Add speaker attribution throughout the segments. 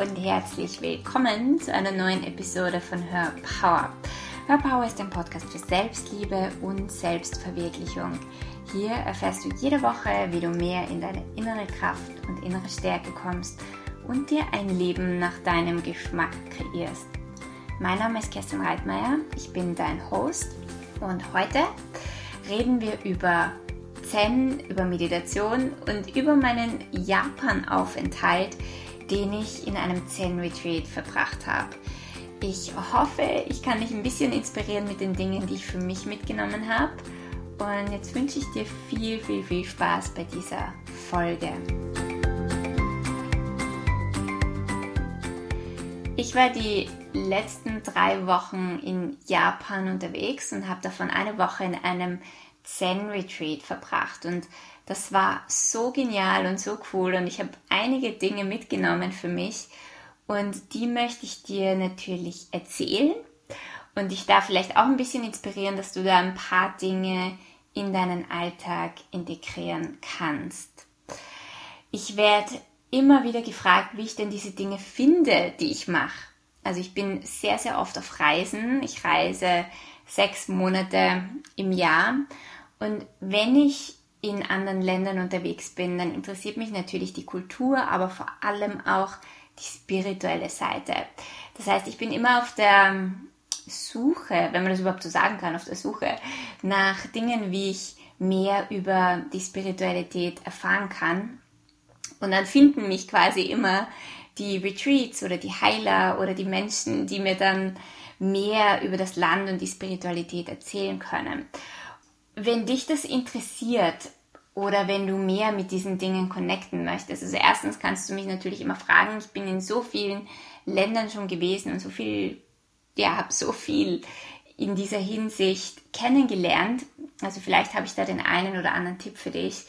Speaker 1: und herzlich willkommen zu einer neuen Episode von Hör Power. Hör Power ist ein Podcast für Selbstliebe und Selbstverwirklichung. Hier erfährst du jede Woche, wie du mehr in deine innere Kraft und innere Stärke kommst und dir ein Leben nach deinem Geschmack kreierst. Mein Name ist Kerstin Reitmeier, ich bin dein Host und heute reden wir über Zen, über Meditation und über meinen Japan-Aufenthalt, den ich in einem Zen-Retreat verbracht habe. Ich hoffe, ich kann dich ein bisschen inspirieren mit den Dingen, die ich für mich mitgenommen habe. Und jetzt wünsche ich dir viel, viel, viel Spaß bei dieser Folge. Ich war die letzten drei Wochen in Japan unterwegs und habe davon eine Woche in einem Zen-Retreat verbracht und das war so genial und so cool und ich habe einige Dinge mitgenommen für mich und die möchte ich dir natürlich erzählen und dich da vielleicht auch ein bisschen inspirieren, dass du da ein paar Dinge in deinen Alltag integrieren kannst. Ich werde immer wieder gefragt, wie ich denn diese Dinge finde, die ich mache. Also ich bin sehr, sehr oft auf Reisen. Ich reise sechs Monate im Jahr und wenn ich in anderen Ländern unterwegs bin, dann interessiert mich natürlich die Kultur, aber vor allem auch die spirituelle Seite. Das heißt, ich bin immer auf der Suche, wenn man das überhaupt so sagen kann, auf der Suche nach Dingen, wie ich mehr über die Spiritualität erfahren kann. Und dann finden mich quasi immer die Retreats oder die Heiler oder die Menschen, die mir dann mehr über das Land und die Spiritualität erzählen können. Wenn dich das interessiert oder wenn du mehr mit diesen Dingen connecten möchtest, also erstens kannst du mich natürlich immer fragen, ich bin in so vielen Ländern schon gewesen und so viel, ja, habe so viel in dieser Hinsicht kennengelernt. Also vielleicht habe ich da den einen oder anderen Tipp für dich.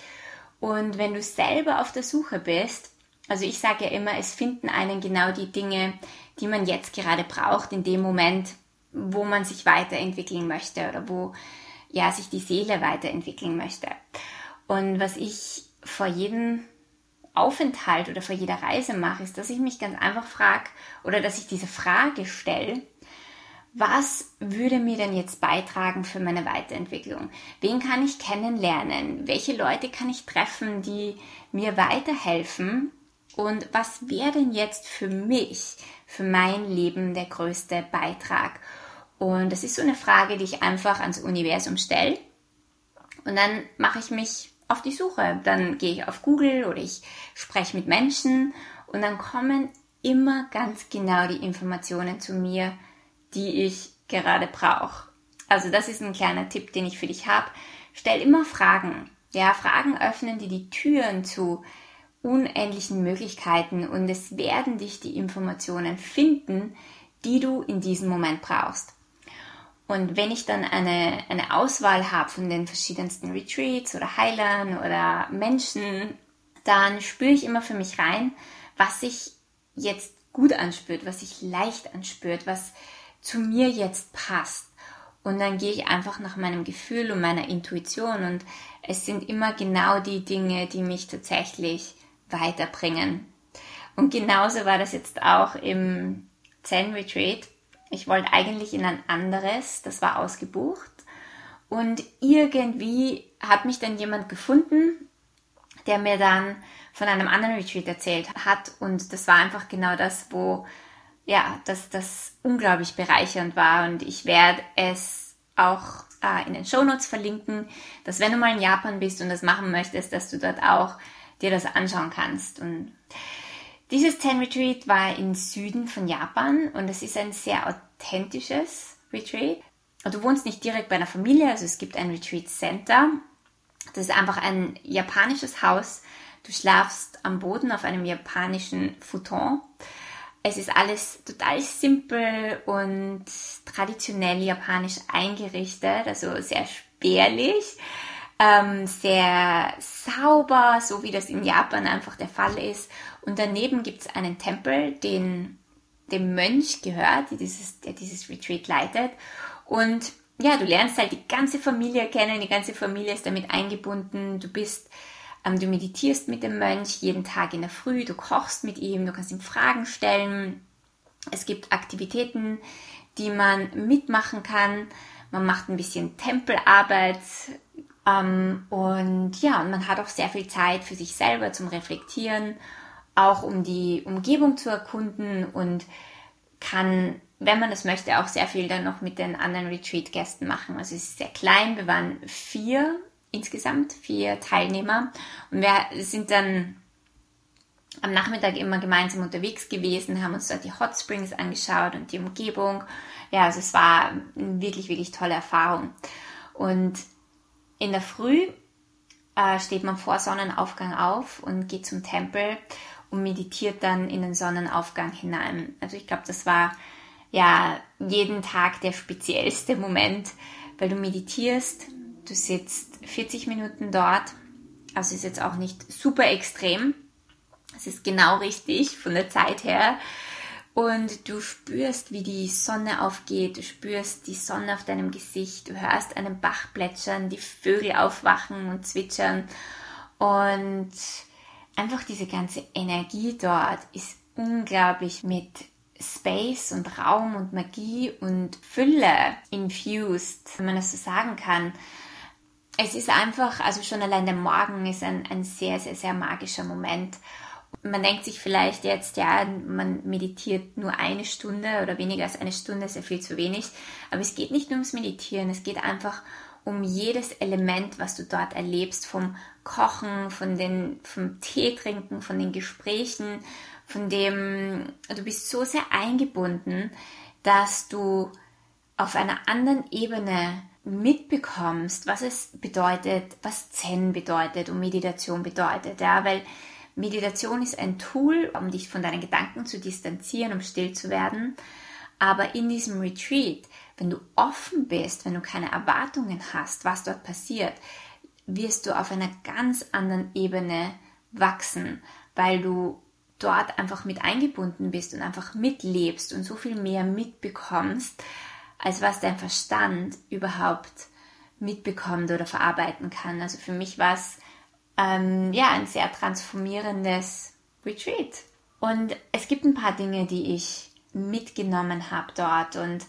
Speaker 1: Und wenn du selber auf der Suche bist, also ich sage ja immer, es finden einen genau die Dinge, die man jetzt gerade braucht, in dem Moment, wo man sich weiterentwickeln möchte oder wo ja, sich die Seele weiterentwickeln möchte. Und was ich vor jedem Aufenthalt oder vor jeder Reise mache, ist, dass ich mich ganz einfach frage oder dass ich diese Frage stelle, was würde mir denn jetzt beitragen für meine Weiterentwicklung? Wen kann ich kennenlernen? Welche Leute kann ich treffen, die mir weiterhelfen? Und was wäre denn jetzt für mich, für mein Leben der größte Beitrag? Und das ist so eine Frage, die ich einfach ans Universum stelle. Und dann mache ich mich auf die Suche. Dann gehe ich auf Google oder ich spreche mit Menschen und dann kommen immer ganz genau die Informationen zu mir, die ich gerade brauche. Also das ist ein kleiner Tipp, den ich für dich habe. Stell immer Fragen. Ja, Fragen öffnen dir die Türen zu unendlichen Möglichkeiten und es werden dich die Informationen finden, die du in diesem Moment brauchst. Und wenn ich dann eine, eine Auswahl habe von den verschiedensten Retreats oder Heilern oder Menschen, dann spüre ich immer für mich rein, was sich jetzt gut anspürt, was sich leicht anspürt, was zu mir jetzt passt. Und dann gehe ich einfach nach meinem Gefühl und meiner Intuition und es sind immer genau die Dinge, die mich tatsächlich weiterbringen. Und genauso war das jetzt auch im Zen Retreat ich wollte eigentlich in ein anderes, das war ausgebucht. Und irgendwie hat mich dann jemand gefunden, der mir dann von einem anderen Retreat erzählt hat. Und das war einfach genau das, wo, ja, das, das unglaublich bereichernd war. Und ich werde es auch äh, in den Shownotes verlinken, dass wenn du mal in Japan bist und das machen möchtest, dass du dort auch dir das anschauen kannst. Und dieses Zen Retreat war im Süden von Japan und es ist ein sehr authentisches Retreat. Du wohnst nicht direkt bei einer Familie, also es gibt ein Retreat Center. Das ist einfach ein japanisches Haus. Du schlafst am Boden auf einem japanischen Futon. Es ist alles total simpel und traditionell japanisch eingerichtet, also sehr spärlich ähm, sehr sauber, so wie das in Japan einfach der Fall ist. Und daneben gibt es einen Tempel, den dem Mönch gehört, die dieses, der dieses Retreat leitet. Und ja, du lernst halt die ganze Familie kennen, die ganze Familie ist damit eingebunden. Du bist Ähm, du meditierst mit dem Mönch jeden Tag in der Früh, du kochst mit ihm, du kannst ihm Fragen stellen. Es gibt Aktivitäten, die man mitmachen kann. Man macht ein bisschen Tempelarbeit ähm, und ja, und man hat auch sehr viel Zeit für sich selber zum Reflektieren, auch um die Umgebung zu erkunden und kann, wenn man das möchte, auch sehr viel dann noch mit den anderen Retreat-Gästen machen. Also es ist sehr klein, wir waren vier insgesamt, vier Teilnehmer und wir sind dann am Nachmittag immer gemeinsam unterwegs gewesen, haben uns dort die Hot Springs angeschaut und die Umgebung. Ja, also es war eine wirklich, wirklich tolle Erfahrung. Und in der Früh äh, steht man vor Sonnenaufgang auf und geht zum Tempel und meditiert dann in den Sonnenaufgang hinein. Also ich glaube, das war ja jeden Tag der speziellste Moment, weil du meditierst, du sitzt 40 Minuten dort, also ist jetzt auch nicht super extrem, es ist genau richtig von der Zeit her. Und du spürst, wie die Sonne aufgeht, du spürst die Sonne auf deinem Gesicht, du hörst einen Bach plätschern, die Vögel aufwachen und zwitschern. Und einfach diese ganze Energie dort ist unglaublich mit Space und Raum und Magie und Fülle infused, wenn man das so sagen kann. Es ist einfach, also schon allein der Morgen ist ein, ein sehr, sehr, sehr magischer Moment. Man denkt sich vielleicht jetzt, ja, man meditiert nur eine Stunde oder weniger als eine Stunde, ist ja viel zu wenig. Aber es geht nicht nur ums Meditieren, es geht einfach um jedes Element, was du dort erlebst, vom Kochen, von den, vom Tee trinken, von den Gesprächen, von dem, du bist so sehr eingebunden, dass du auf einer anderen Ebene mitbekommst, was es bedeutet, was Zen bedeutet und Meditation bedeutet, ja, weil Meditation ist ein Tool, um dich von deinen Gedanken zu distanzieren, um still zu werden. Aber in diesem Retreat, wenn du offen bist, wenn du keine Erwartungen hast, was dort passiert, wirst du auf einer ganz anderen Ebene wachsen, weil du dort einfach mit eingebunden bist und einfach mitlebst und so viel mehr mitbekommst, als was dein Verstand überhaupt mitbekommt oder verarbeiten kann. Also für mich war es ähm, ja, ein sehr transformierendes Retreat. Und es gibt ein paar Dinge, die ich mitgenommen habe dort. Und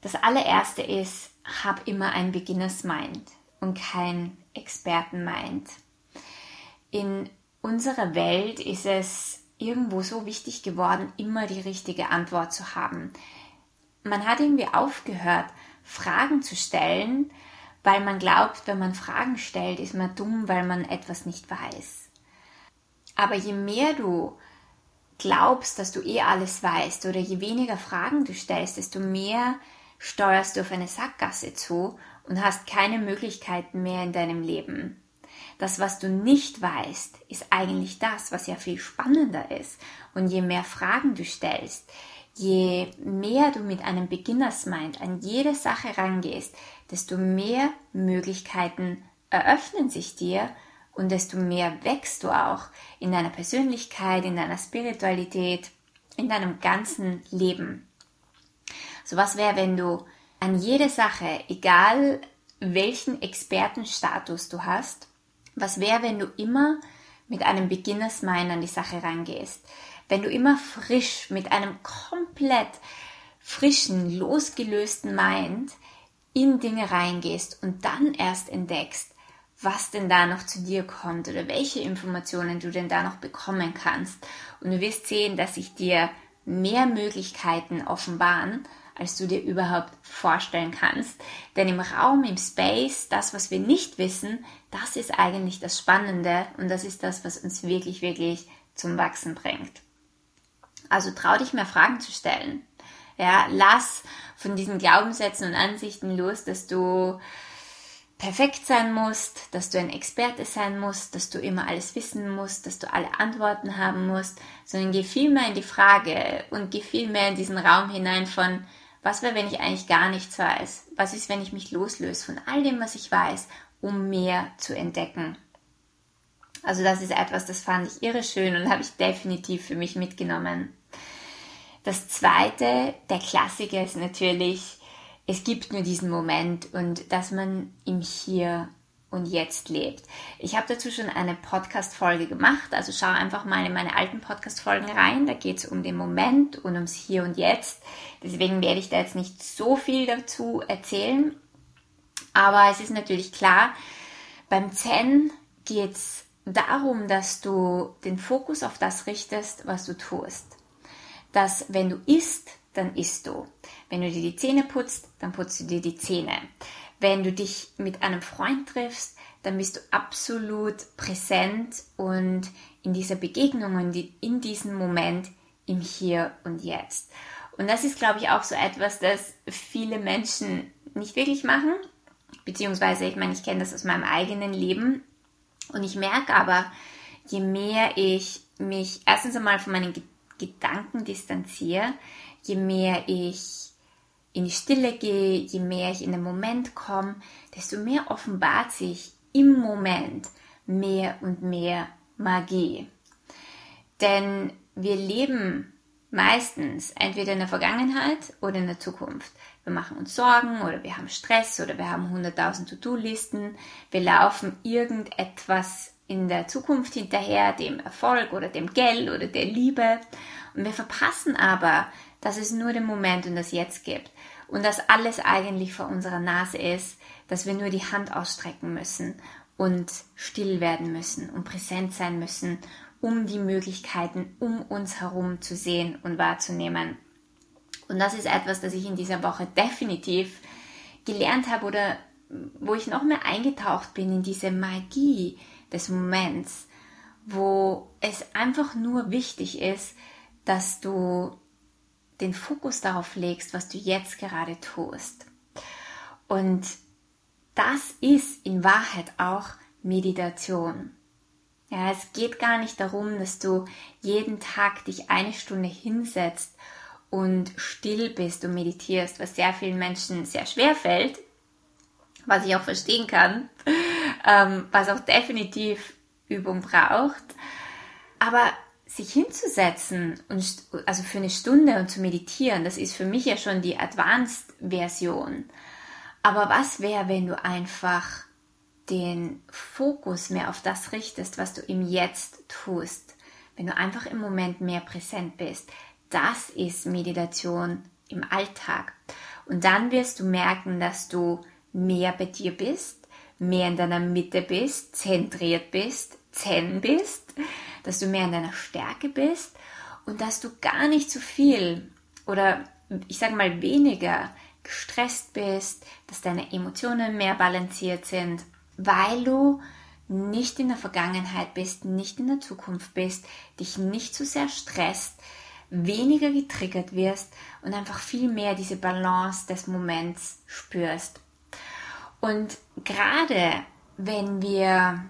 Speaker 1: das allererste ist, hab immer ein Beginners Mind und kein Experten Mind. In unserer Welt ist es irgendwo so wichtig geworden, immer die richtige Antwort zu haben. Man hat irgendwie aufgehört, Fragen zu stellen, weil man glaubt, wenn man Fragen stellt, ist man dumm, weil man etwas nicht weiß. Aber je mehr du glaubst, dass du eh alles weißt oder je weniger Fragen du stellst, desto mehr steuerst du auf eine Sackgasse zu und hast keine Möglichkeiten mehr in deinem Leben. Das, was du nicht weißt, ist eigentlich das, was ja viel spannender ist. Und je mehr Fragen du stellst, je mehr du mit einem Beginners Mind an jede Sache rangehst, desto mehr Möglichkeiten eröffnen sich dir und desto mehr wächst du auch in deiner Persönlichkeit, in deiner Spiritualität, in deinem ganzen Leben. So was wäre, wenn du an jede Sache, egal welchen Expertenstatus du hast, was wäre, wenn du immer mit einem Beginners Mind an die Sache rangehst? Wenn du immer frisch mit einem komplett frischen, losgelösten Mind in Dinge reingehst und dann erst entdeckst, was denn da noch zu dir kommt oder welche Informationen du denn da noch bekommen kannst. Und du wirst sehen, dass sich dir mehr Möglichkeiten offenbaren, als du dir überhaupt vorstellen kannst. Denn im Raum, im Space, das, was wir nicht wissen, das ist eigentlich das Spannende und das ist das, was uns wirklich, wirklich zum Wachsen bringt. Also trau dich mehr Fragen zu stellen. Ja, lass von diesen Glaubenssätzen und Ansichten los, dass du perfekt sein musst, dass du ein Experte sein musst, dass du immer alles wissen musst, dass du alle Antworten haben musst, sondern geh viel mehr in die Frage und geh viel mehr in diesen Raum hinein von, was wäre, wenn ich eigentlich gar nichts weiß? Was ist, wenn ich mich loslöse von all dem, was ich weiß, um mehr zu entdecken? Also das ist etwas, das fand ich irre schön und habe ich definitiv für mich mitgenommen. Das zweite, der Klassiker ist natürlich, es gibt nur diesen Moment und dass man im Hier und Jetzt lebt. Ich habe dazu schon eine Podcast-Folge gemacht, also schau einfach mal in meine alten Podcast-Folgen rein. Da geht es um den Moment und ums Hier und Jetzt. Deswegen werde ich da jetzt nicht so viel dazu erzählen. Aber es ist natürlich klar, beim Zen geht es darum, dass du den Fokus auf das richtest, was du tust. Dass wenn du isst, dann isst du. Wenn du dir die Zähne putzt, dann putzt du dir die Zähne. Wenn du dich mit einem Freund triffst, dann bist du absolut präsent und in dieser Begegnung und in diesem Moment im Hier und Jetzt. Und das ist, glaube ich, auch so etwas, das viele Menschen nicht wirklich machen. Beziehungsweise, ich meine, ich kenne das aus meinem eigenen Leben. Und ich merke aber, je mehr ich mich erstens einmal von meinen Gedanken distanziere, je mehr ich in die Stille gehe, je mehr ich in den Moment komme, desto mehr offenbart sich im Moment mehr und mehr Magie. Denn wir leben meistens entweder in der Vergangenheit oder in der Zukunft. Wir machen uns Sorgen oder wir haben Stress oder wir haben 100.000 To-Do-Listen. Wir laufen irgendetwas in der Zukunft hinterher, dem Erfolg oder dem Geld oder der Liebe. Und wir verpassen aber, dass es nur den Moment und das Jetzt gibt. Und dass alles eigentlich vor unserer Nase ist, dass wir nur die Hand ausstrecken müssen und still werden müssen und präsent sein müssen, um die Möglichkeiten um uns herum zu sehen und wahrzunehmen. Und das ist etwas, das ich in dieser Woche definitiv gelernt habe oder wo ich noch mehr eingetaucht bin in diese Magie des Moments, wo es einfach nur wichtig ist, dass du den Fokus darauf legst, was du jetzt gerade tust. Und das ist in Wahrheit auch Meditation. Ja, es geht gar nicht darum, dass du jeden Tag dich eine Stunde hinsetzt und still bist und meditierst, was sehr vielen Menschen sehr schwer fällt, was ich auch verstehen kann, ähm, was auch definitiv Übung braucht. Aber sich hinzusetzen und also für eine Stunde und zu meditieren, das ist für mich ja schon die Advanced-Version. Aber was wäre, wenn du einfach den Fokus mehr auf das richtest, was du im Jetzt tust? Wenn du einfach im Moment mehr präsent bist. Das ist Meditation im Alltag. Und dann wirst du merken, dass du mehr bei dir bist, mehr in deiner Mitte bist, zentriert bist, zen bist, dass du mehr in deiner Stärke bist und dass du gar nicht zu viel oder ich sage mal weniger gestresst bist, dass deine Emotionen mehr balanciert sind, weil du nicht in der Vergangenheit bist, nicht in der Zukunft bist, dich nicht zu sehr stresst, weniger getriggert wirst und einfach viel mehr diese Balance des Moments spürst. Und gerade wenn wir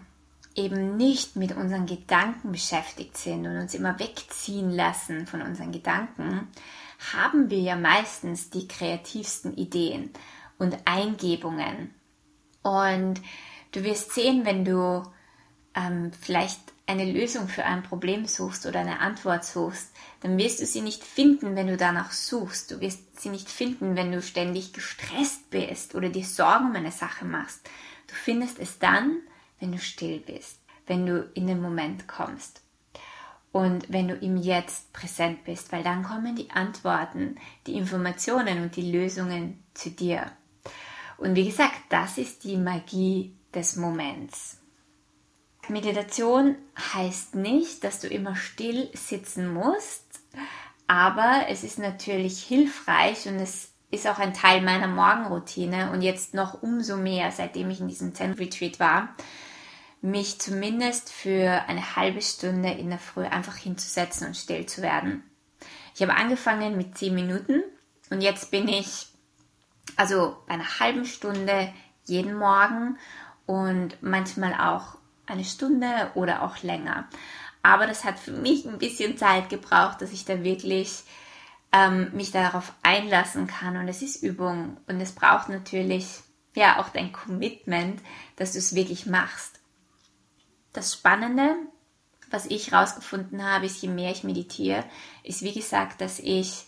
Speaker 1: eben nicht mit unseren Gedanken beschäftigt sind und uns immer wegziehen lassen von unseren Gedanken, haben wir ja meistens die kreativsten Ideen und Eingebungen. Und du wirst sehen, wenn du ähm, vielleicht eine Lösung für ein Problem suchst oder eine Antwort suchst, dann wirst du sie nicht finden, wenn du danach suchst. Du wirst sie nicht finden, wenn du ständig gestresst bist oder dir Sorgen um eine Sache machst. Du findest es dann, wenn du still bist, wenn du in den Moment kommst und wenn du im Jetzt präsent bist, weil dann kommen die Antworten, die Informationen und die Lösungen zu dir. Und wie gesagt, das ist die Magie des Moments. Meditation heißt nicht, dass du immer still sitzen musst, aber es ist natürlich hilfreich und es ist auch ein Teil meiner Morgenroutine und jetzt noch umso mehr, seitdem ich in diesem Zen Retreat war, mich zumindest für eine halbe Stunde in der Früh einfach hinzusetzen und still zu werden. Ich habe angefangen mit 10 Minuten und jetzt bin ich also bei einer halben Stunde jeden Morgen und manchmal auch eine Stunde oder auch länger. Aber das hat für mich ein bisschen Zeit gebraucht, dass ich da wirklich ähm, mich darauf einlassen kann. Und es ist Übung und es braucht natürlich ja auch dein Commitment, dass du es wirklich machst. Das Spannende, was ich herausgefunden habe, ist, je mehr ich meditiere, ist wie gesagt, dass ich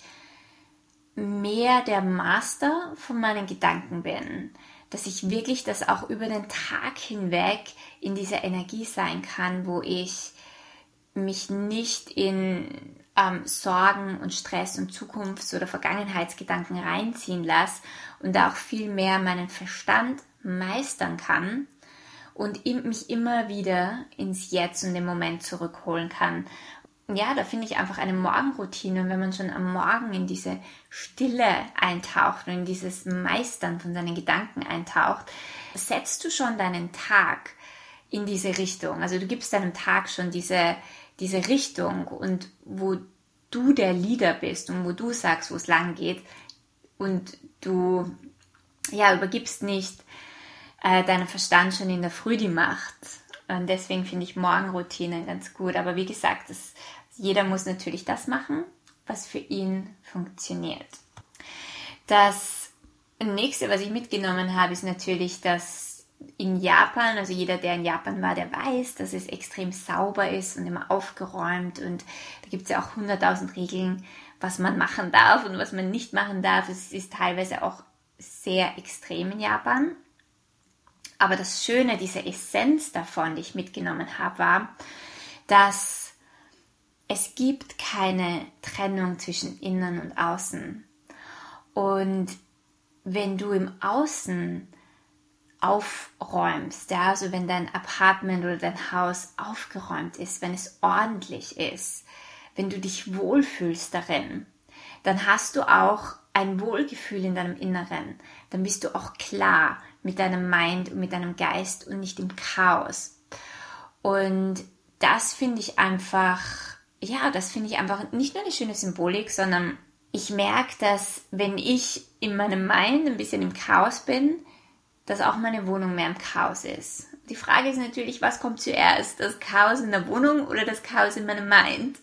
Speaker 1: mehr der Master von meinen Gedanken bin. dass ich wirklich das auch über den Tag hinweg in dieser Energie sein kann, wo ich mich nicht in ähm, Sorgen und Stress und Zukunfts- oder Vergangenheitsgedanken reinziehen lasse und auch viel mehr meinen Verstand meistern kann und mich immer wieder ins Jetzt und den Moment zurückholen kann. Ja, da finde ich einfach eine Morgenroutine, wenn man schon am Morgen in diese Stille eintaucht und in dieses Meistern von seinen Gedanken eintaucht, setzt du schon deinen Tag in diese Richtung. Also du gibst deinem Tag schon diese, diese Richtung und wo du der Leader bist und wo du sagst, wo es lang geht und du ja übergibst nicht äh, deinem Verstand schon in der Früh die Macht. Und deswegen finde ich Morgenroutinen ganz gut. Aber wie gesagt, das, jeder muss natürlich das machen, was für ihn funktioniert. Das nächste, was ich mitgenommen habe, ist natürlich, dass in Japan, also jeder, der in Japan war, der weiß, dass es extrem sauber ist und immer aufgeräumt und da gibt es ja auch 100.000 Regeln, was man machen darf und was man nicht machen darf. Es ist teilweise auch sehr extrem in Japan. Aber das Schöne, diese Essenz davon, die ich mitgenommen habe, war, dass es gibt keine Trennung zwischen Innen und Außen. Und wenn du im Außen aufräumst, ja, also wenn dein Apartment oder dein Haus aufgeräumt ist, wenn es ordentlich ist, wenn du dich wohlfühlst darin, dann hast du auch ein Wohlgefühl in deinem Inneren. Dann bist du auch klar mit deinem Mind und mit deinem Geist und nicht im Chaos. Und das finde ich einfach, ja, das finde ich einfach nicht nur eine schöne Symbolik, sondern ich merke, dass wenn ich in meinem Mind ein bisschen im Chaos bin, dass auch meine Wohnung mehr im Chaos ist. Die Frage ist natürlich, was kommt zuerst? Das Chaos in der Wohnung oder das Chaos in meinem Mind?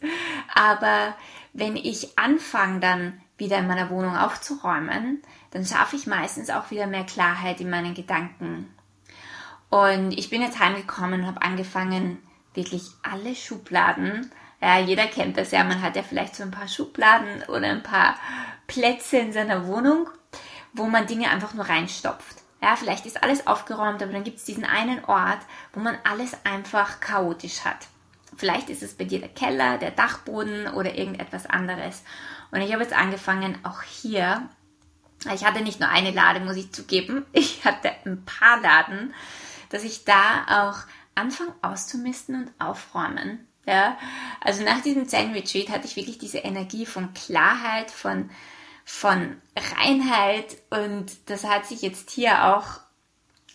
Speaker 1: Aber wenn ich anfange, dann wieder in meiner Wohnung aufzuräumen, dann schaffe ich meistens auch wieder mehr Klarheit in meinen Gedanken. Und ich bin jetzt heimgekommen und habe angefangen, wirklich alle Schubladen, ja, jeder kennt das ja, man hat ja vielleicht so ein paar Schubladen oder ein paar Plätze in seiner Wohnung, wo man Dinge einfach nur reinstopft. Ja, vielleicht ist alles aufgeräumt, aber dann gibt es diesen einen Ort, wo man alles einfach chaotisch hat. Vielleicht ist es bei dir der Keller, der Dachboden oder irgendetwas anderes. Und ich habe jetzt angefangen, auch hier, ich hatte nicht nur eine Lade, muss ich zugeben, ich hatte ein paar Laden, dass ich da auch anfange auszumisten und aufräumen. Ja, also nach diesem Zen Retreat hatte ich wirklich diese Energie von Klarheit, von von Reinheit und das hat sich jetzt hier auch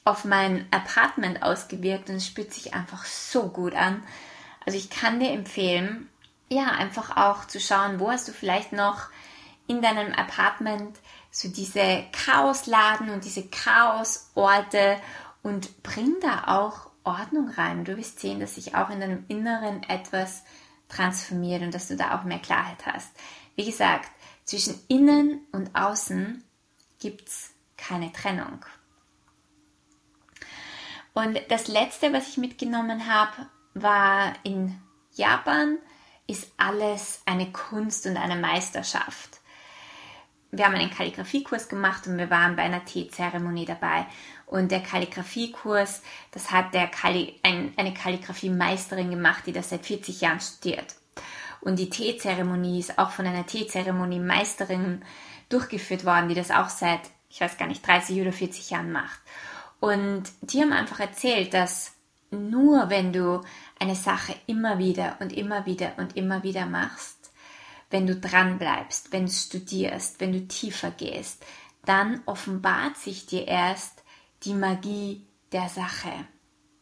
Speaker 1: auf mein Apartment ausgewirkt und es spürt sich einfach so gut an. Also ich kann dir empfehlen, ja, einfach auch zu schauen, wo hast du vielleicht noch in deinem Apartment so diese Chaosladen und diese Chaosorte und bring da auch Ordnung rein. Du wirst sehen, dass sich auch in deinem Inneren etwas transformiert und dass du da auch mehr Klarheit hast. Wie gesagt, zwischen innen und außen gibt es keine Trennung. Und das letzte, was ich mitgenommen habe, war in Japan ist alles eine Kunst und eine Meisterschaft. Wir haben einen Kalligrafiekurs gemacht und wir waren bei einer Teezeremonie dabei. Und der Kalligrafiekurs, das hat der Kalli ein, eine Kalligrafie-Meisterin gemacht, die das seit 40 Jahren studiert. Und die Teezeremonie ist auch von einer Teezeremonie-Meisterin durchgeführt worden, die das auch seit, ich weiß gar nicht, 30 oder 40 Jahren macht. Und die haben einfach erzählt, dass nur wenn du eine Sache immer wieder und immer wieder und immer wieder machst, wenn du dran bleibst, wenn du studierst, wenn du tiefer gehst, dann offenbart sich dir erst die Magie der Sache.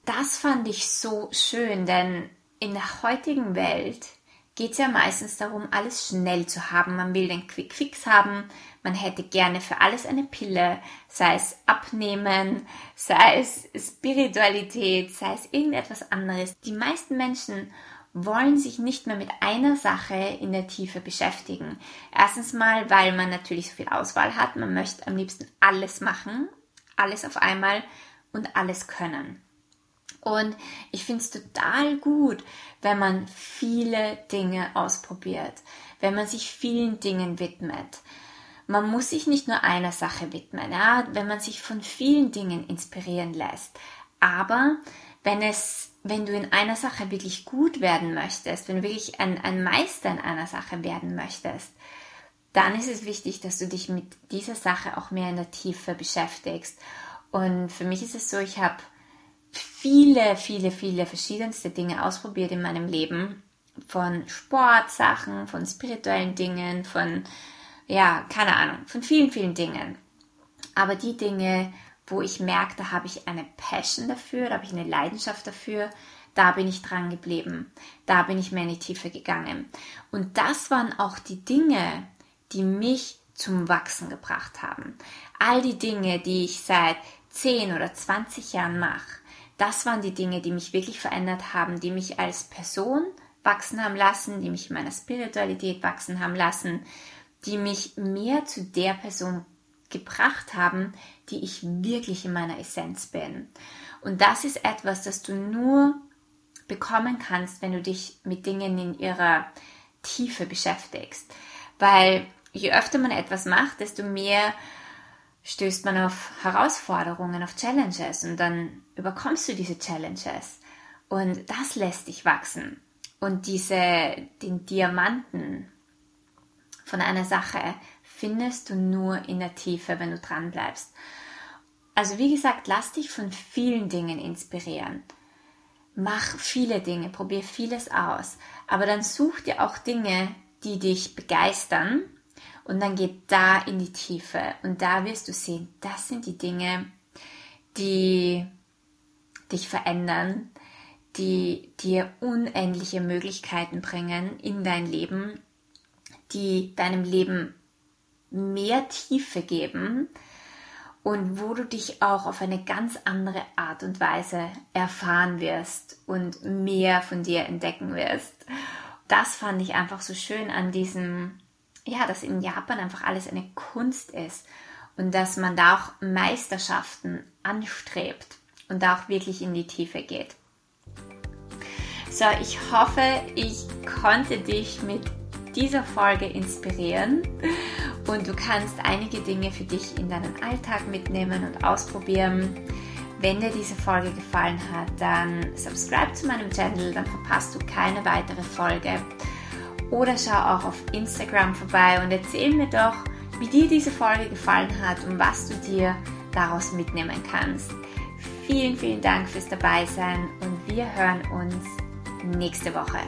Speaker 1: Das fand ich so schön, denn in der heutigen Welt geht es ja meistens darum, alles schnell zu haben. Man will den Quick Fix haben. Man hätte gerne für alles eine Pille, sei es Abnehmen, sei es Spiritualität, sei es irgendetwas anderes. Die meisten Menschen wollen sich nicht mehr mit einer Sache in der Tiefe beschäftigen. Erstens mal, weil man natürlich so viel Auswahl hat. Man möchte am liebsten alles machen, alles auf einmal und alles können. Und ich finde es total gut, wenn man viele Dinge ausprobiert, wenn man sich vielen Dingen widmet. Man muss sich nicht nur einer Sache widmen, ja, wenn man sich von vielen Dingen inspirieren lässt. Aber wenn es, wenn du in einer Sache wirklich gut werden möchtest, wenn du wirklich ein, ein Meister in einer Sache werden möchtest, dann ist es wichtig, dass du dich mit dieser Sache auch mehr in der Tiefe beschäftigst. Und für mich ist es so, ich habe viele, viele, viele verschiedenste Dinge ausprobiert in meinem Leben. Von Sportsachen, von spirituellen Dingen, von, ja, keine Ahnung, von vielen, vielen Dingen. Aber die Dinge, wo ich merke, da habe ich eine Passion dafür, da habe ich eine Leidenschaft dafür, da bin ich dran geblieben, da bin ich mehr in die Tiefe gegangen. Und das waren auch die Dinge, die mich zum Wachsen gebracht haben. All die Dinge, die ich seit 10 oder 20 Jahren mache, das waren die Dinge, die mich wirklich verändert haben, die mich als Person wachsen haben lassen, die mich in meiner Spiritualität wachsen haben lassen, die mich mehr zu der Person gebracht haben, die ich wirklich in meiner Essenz bin. Und das ist etwas, das du nur bekommen kannst, wenn du dich mit Dingen in ihrer Tiefe beschäftigst. Weil je öfter man etwas macht, desto mehr stößt man auf Herausforderungen, auf Challenges und dann überkommst du diese Challenges und das lässt dich wachsen. Und diese, den Diamanten von einer Sache findest du nur in der Tiefe, wenn du dran bleibst. Also wie gesagt, lass dich von vielen Dingen inspirieren. Mach viele Dinge, probier vieles aus, aber dann such dir auch Dinge, die dich begeistern und dann geht da in die Tiefe und da wirst du sehen, das sind die Dinge, die dich verändern, die dir unendliche Möglichkeiten bringen in dein Leben, die deinem Leben mehr Tiefe geben und wo du dich auch auf eine ganz andere Art und Weise erfahren wirst und mehr von dir entdecken wirst. Das fand ich einfach so schön an diesem ja, dass in Japan einfach alles eine Kunst ist und dass man da auch Meisterschaften anstrebt und da auch wirklich in die Tiefe geht. So, ich hoffe, ich konnte dich mit dieser Folge inspirieren und du kannst einige Dinge für dich in deinen Alltag mitnehmen und ausprobieren. Wenn dir diese Folge gefallen hat, dann subscribe zu meinem Channel, dann verpasst du keine weitere Folge oder schau auch auf Instagram vorbei und erzähl mir doch, wie dir diese Folge gefallen hat und was du dir daraus mitnehmen kannst. Vielen, vielen Dank fürs Dabeisein und wir hören uns nächste Woche.